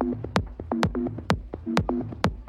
Thank you.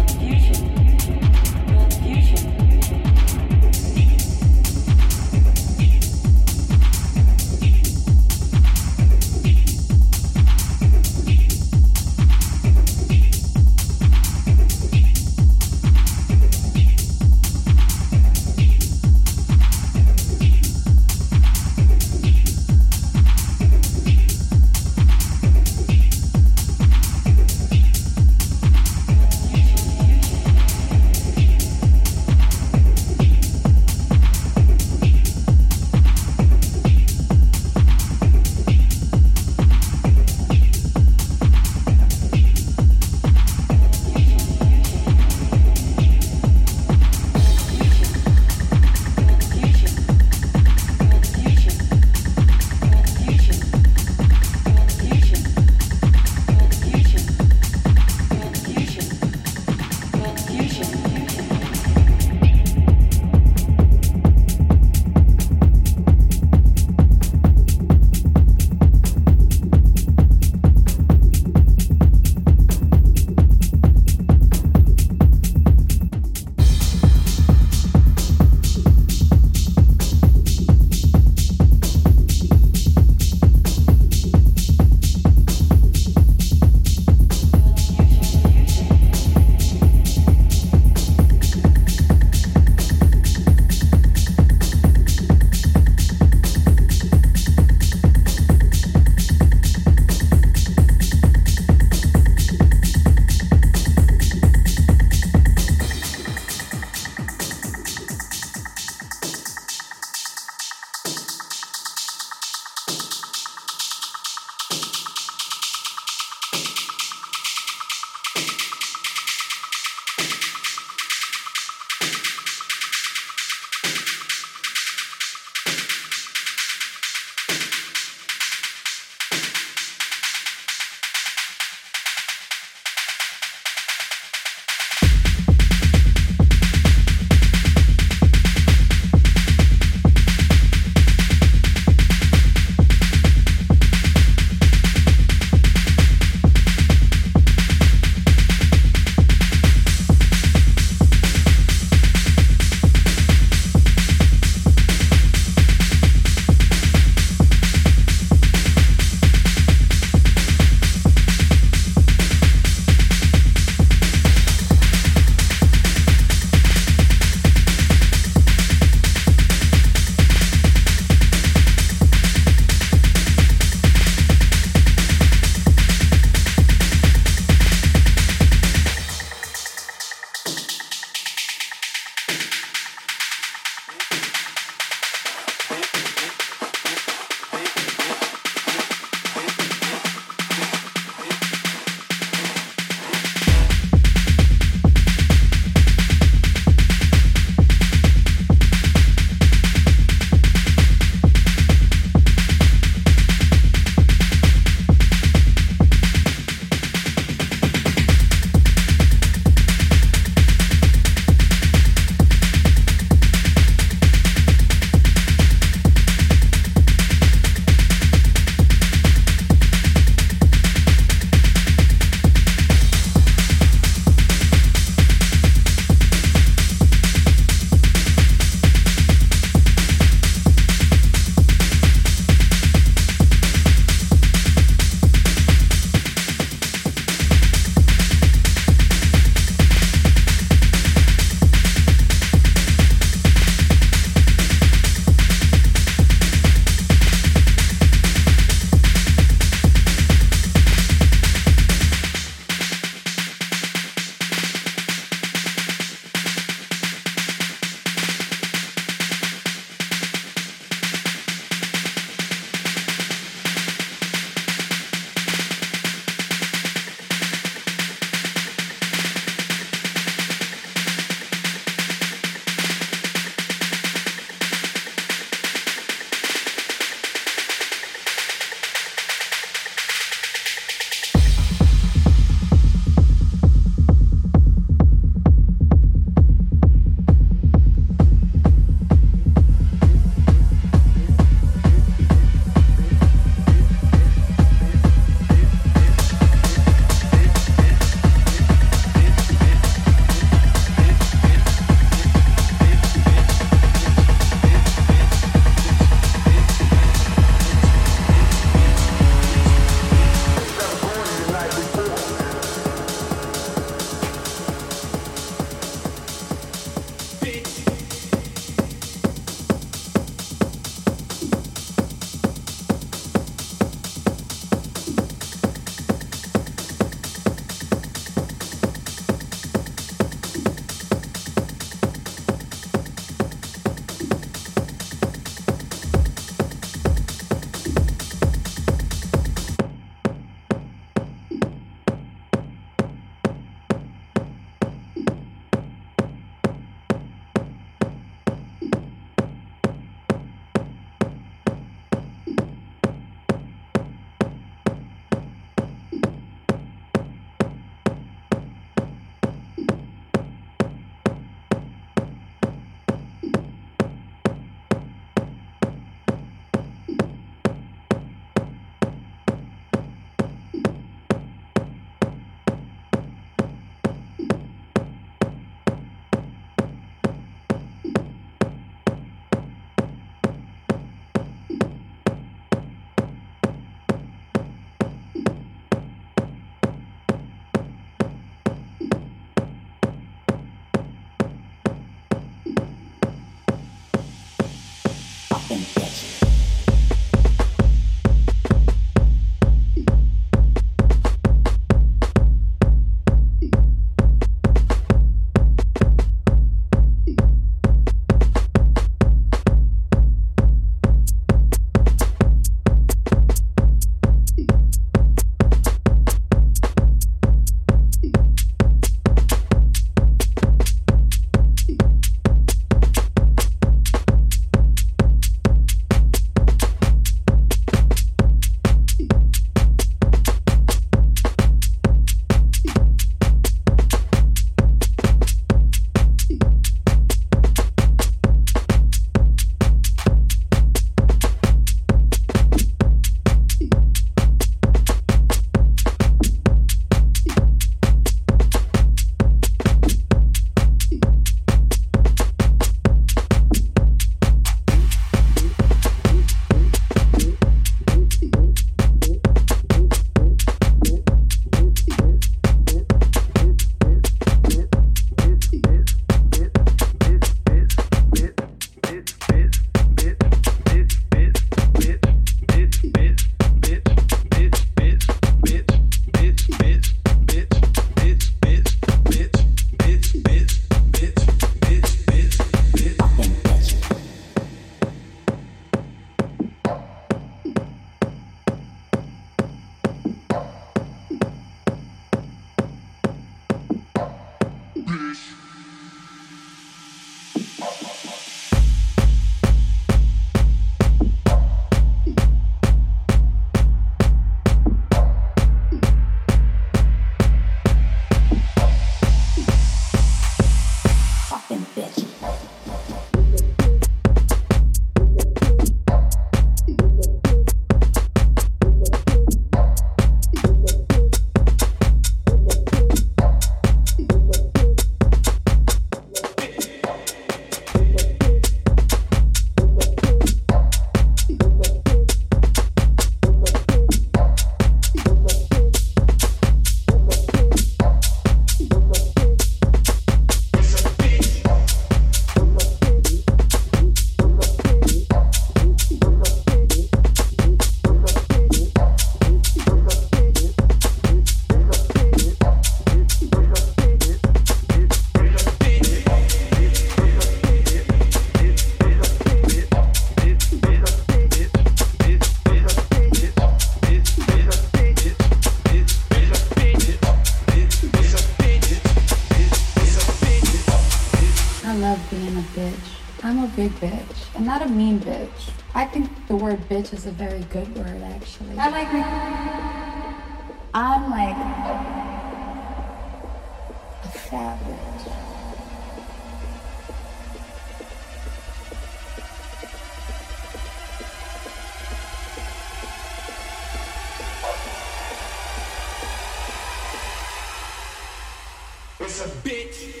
A bitch.